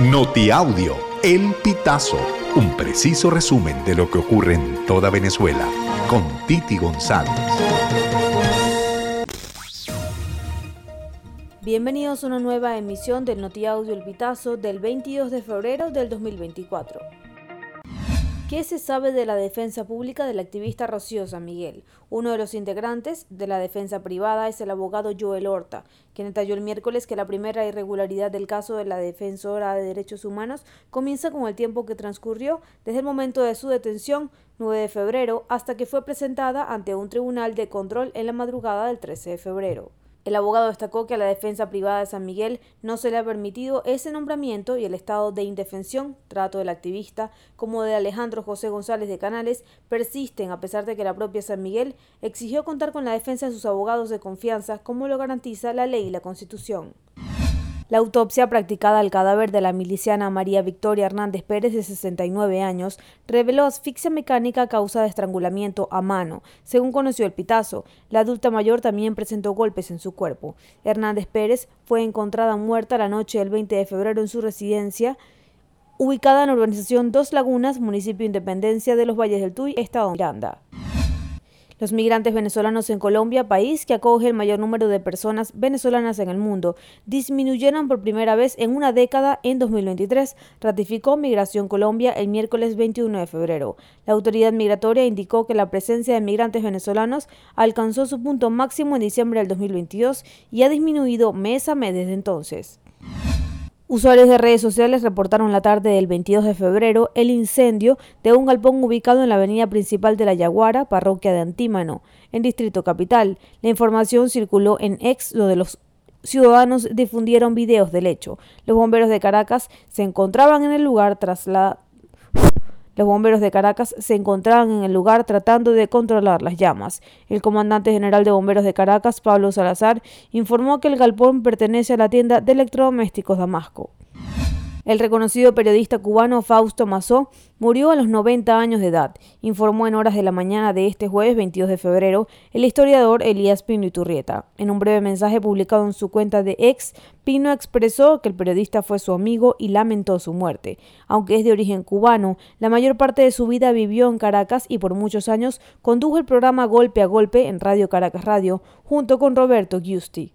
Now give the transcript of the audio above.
Notiaudio, El Pitazo, un preciso resumen de lo que ocurre en toda Venezuela, con Titi González. Bienvenidos a una nueva emisión del Notiaudio El Pitazo del 22 de febrero del 2024. ¿Qué se sabe de la defensa pública del activista Rocío San Miguel? Uno de los integrantes de la defensa privada es el abogado Joel Horta, quien detalló el miércoles que la primera irregularidad del caso de la defensora de derechos humanos comienza con el tiempo que transcurrió desde el momento de su detención, 9 de febrero, hasta que fue presentada ante un tribunal de control en la madrugada del 13 de febrero. El abogado destacó que a la defensa privada de San Miguel no se le ha permitido ese nombramiento y el estado de indefensión, trato del activista, como de Alejandro José González de Canales, persisten a pesar de que la propia San Miguel exigió contar con la defensa de sus abogados de confianza, como lo garantiza la ley y la Constitución. La autopsia practicada al cadáver de la miliciana María Victoria Hernández Pérez, de 69 años, reveló asfixia mecánica a causa de estrangulamiento a mano, según conoció el pitazo. La adulta mayor también presentó golpes en su cuerpo. Hernández Pérez fue encontrada muerta la noche del 20 de febrero en su residencia, ubicada en la urbanización Dos Lagunas, municipio Independencia de los Valles del Tuy, estado Miranda. Los migrantes venezolanos en Colombia, país que acoge el mayor número de personas venezolanas en el mundo, disminuyeron por primera vez en una década en 2023, ratificó Migración Colombia el miércoles 21 de febrero. La autoridad migratoria indicó que la presencia de migrantes venezolanos alcanzó su punto máximo en diciembre del 2022 y ha disminuido mes a mes desde entonces. Usuarios de redes sociales reportaron la tarde del 22 de febrero el incendio de un galpón ubicado en la avenida principal de La Yaguara, parroquia de Antímano, en Distrito Capital. La información circuló en ex, donde los ciudadanos difundieron videos del hecho. Los bomberos de Caracas se encontraban en el lugar tras la los bomberos de Caracas se encontraban en el lugar tratando de controlar las llamas. El comandante general de bomberos de Caracas, Pablo Salazar, informó que el galpón pertenece a la tienda de electrodomésticos Damasco. El reconocido periodista cubano Fausto Mazó murió a los 90 años de edad, informó en horas de la mañana de este jueves 22 de febrero el historiador Elías Pino Iturrieta. En un breve mensaje publicado en su cuenta de ex, Pino expresó que el periodista fue su amigo y lamentó su muerte. Aunque es de origen cubano, la mayor parte de su vida vivió en Caracas y por muchos años condujo el programa Golpe a Golpe en Radio Caracas Radio junto con Roberto Giusti.